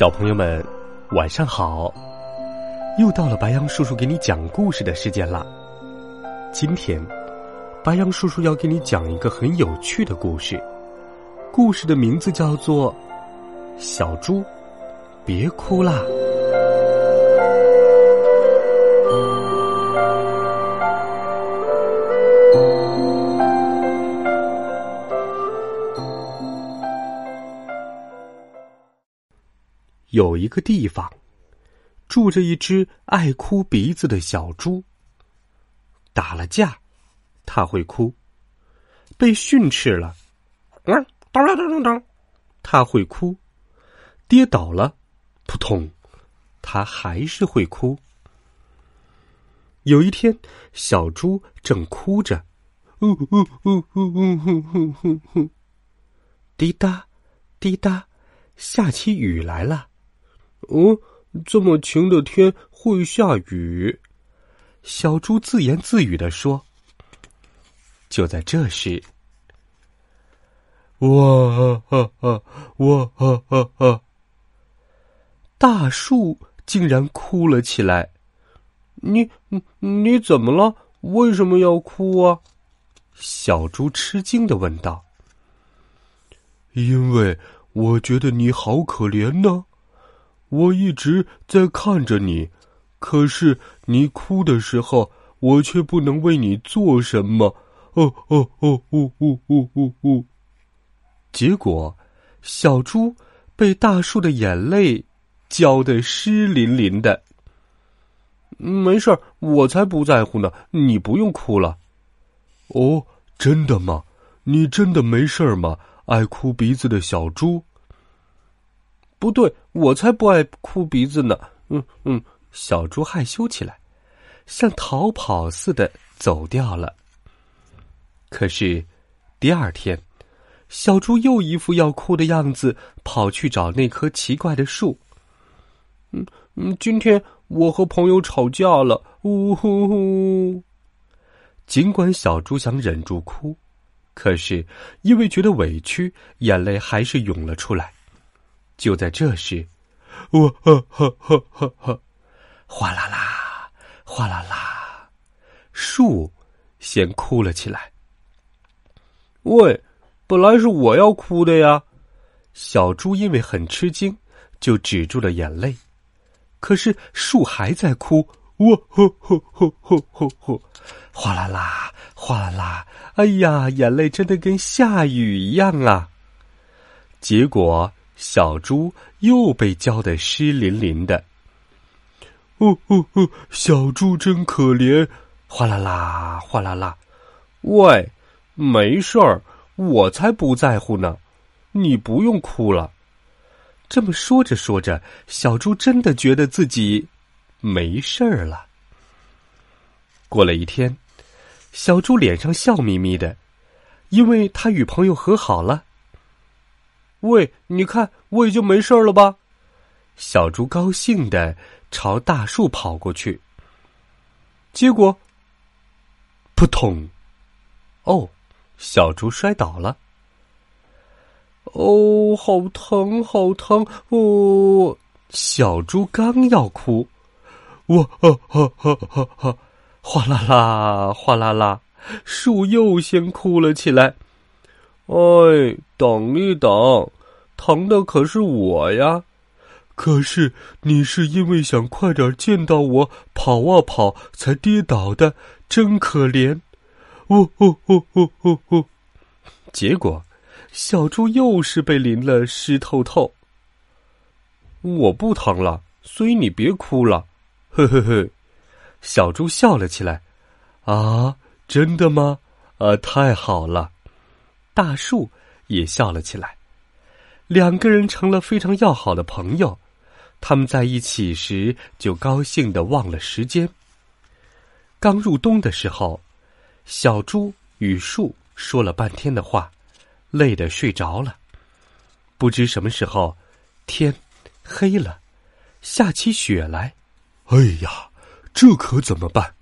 小朋友们，晚上好！又到了白羊叔叔给你讲故事的时间了。今天，白羊叔叔要给你讲一个很有趣的故事。故事的名字叫做《小猪，别哭啦》。有一个地方，住着一只爱哭鼻子的小猪。打了架，它会哭；被训斥了，嗯，当当当当当，它会哭；跌倒了，扑通，它还是会哭。有一天，小猪正哭着，呜呜呜呜呜呜呜呜，滴答，滴答，下起雨来了。哦，这么晴的天会下雨，小猪自言自语的说。就在这时，哇哈哈，哇哈哈哈！大树竟然哭了起来。你你你怎么了？为什么要哭啊？小猪吃惊的问道。因为我觉得你好可怜呢。我一直在看着你，可是你哭的时候，我却不能为你做什么。哦哦哦呜呜呜呜呜！结果，小猪被大树的眼泪浇得湿淋淋的。没事儿，我才不在乎呢。你不用哭了。哦，真的吗？你真的没事儿吗？爱哭鼻子的小猪。不对，我才不爱哭鼻子呢。嗯嗯，小猪害羞起来，像逃跑似的走掉了。可是，第二天，小猪又一副要哭的样子，跑去找那棵奇怪的树。嗯嗯，今天我和朋友吵架了。呜呼呼！尽管小猪想忍住哭，可是因为觉得委屈，眼泪还是涌了出来。就在这时，我哈哈哈哈哈，哗啦啦，哗啦啦，树先哭了起来。喂，本来是我要哭的呀！小猪因为很吃惊，就止住了眼泪。可是树还在哭，我呵呵呵呵呵呵，哗啦啦，哗啦啦！哎呀，眼泪真的跟下雨一样啊！结果。小猪又被浇得湿淋淋的。哦哦哦！小猪真可怜，哗啦啦，哗啦啦。喂，没事儿，我才不在乎呢。你不用哭了。这么说着说着，小猪真的觉得自己没事儿了。过了一天，小猪脸上笑眯眯的，因为他与朋友和好了。喂，你看，我已经没事了吧？小猪高兴的朝大树跑过去，结果，扑通！哦，小猪摔倒了。哦，好疼，好疼！哦，小猪刚要哭，哇哈哈哈哈哈！哗啦啦，哗啦啦，树又先哭了起来。哎，等一等，疼的可是我呀！可是你是因为想快点见到我，跑啊跑才跌倒的，真可怜！哦哦哦哦哦哦！结果，小猪又是被淋了湿透透。我不疼了，所以你别哭了。呵呵呵，小猪笑了起来。啊，真的吗？啊，太好了！大树也笑了起来。两个人成了非常要好的朋友。他们在一起时就高兴的忘了时间。刚入冬的时候，小猪与树说了半天的话，累得睡着了。不知什么时候，天黑了，下起雪来。哎呀，这可怎么办？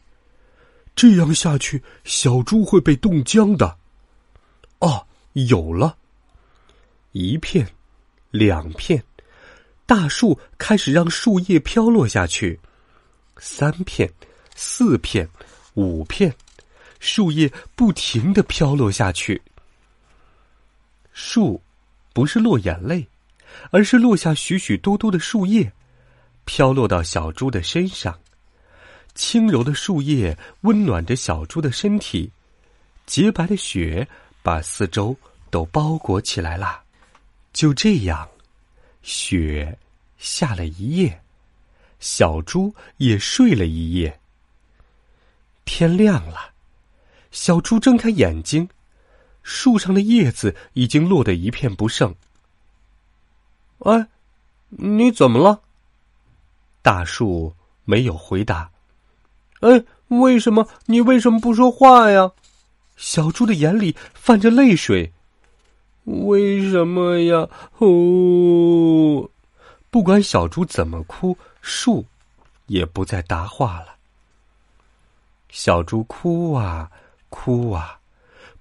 这样下去，小猪会被冻僵的。哦，有了！一片，两片，大树开始让树叶飘落下去。三片，四片，五片，树叶不停的飘落下去。树。不是落眼泪，而是落下许许多多的树叶，飘落到小猪的身上。轻柔的树叶温暖着小猪的身体，洁白的雪把四周都包裹起来啦。就这样，雪下了一夜，小猪也睡了一夜。天亮了，小猪睁开眼睛。树上的叶子已经落得一片不剩。哎，你怎么了？大树没有回答。哎，为什么你为什么不说话呀？小猪的眼里泛着泪水。为什么呀？哦，不管小猪怎么哭，树也不再答话了。小猪哭啊，哭啊。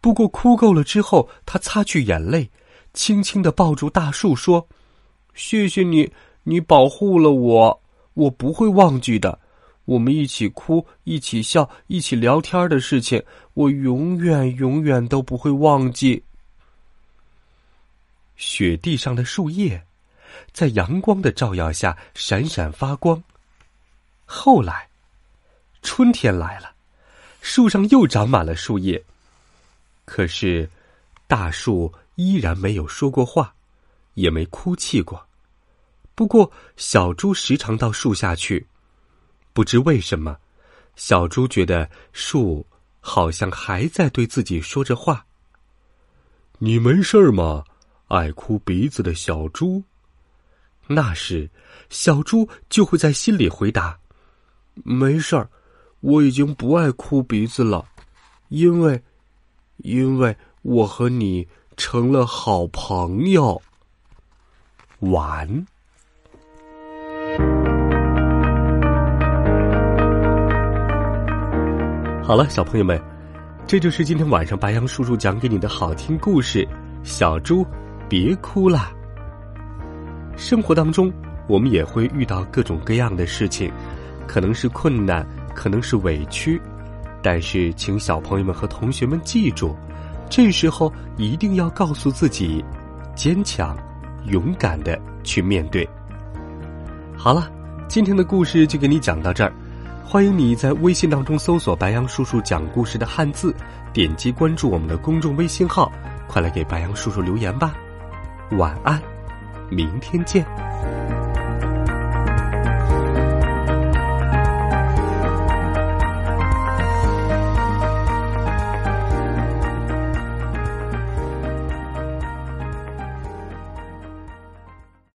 不过哭够了之后，他擦去眼泪，轻轻的抱住大树说：“谢谢你，你保护了我，我不会忘记的。我们一起哭，一起笑，一起聊天的事情，我永远永远都不会忘记。”雪地上的树叶，在阳光的照耀下闪闪发光。后来，春天来了，树上又长满了树叶。可是，大树依然没有说过话，也没哭泣过。不过，小猪时常到树下去，不知为什么，小猪觉得树好像还在对自己说着话。你没事吗，爱哭鼻子的小猪？那时，小猪就会在心里回答：“没事儿，我已经不爱哭鼻子了，因为。”因为我和你成了好朋友。完。好了，小朋友们，这就是今天晚上白羊叔叔讲给你的好听故事。小猪，别哭啦！生活当中，我们也会遇到各种各样的事情，可能是困难，可能是委屈。但是，请小朋友们和同学们记住，这时候一定要告诉自己，坚强、勇敢的去面对。好了，今天的故事就给你讲到这儿。欢迎你在微信当中搜索“白杨叔叔讲故事”的汉字，点击关注我们的公众微信号，快来给白杨叔叔留言吧。晚安，明天见。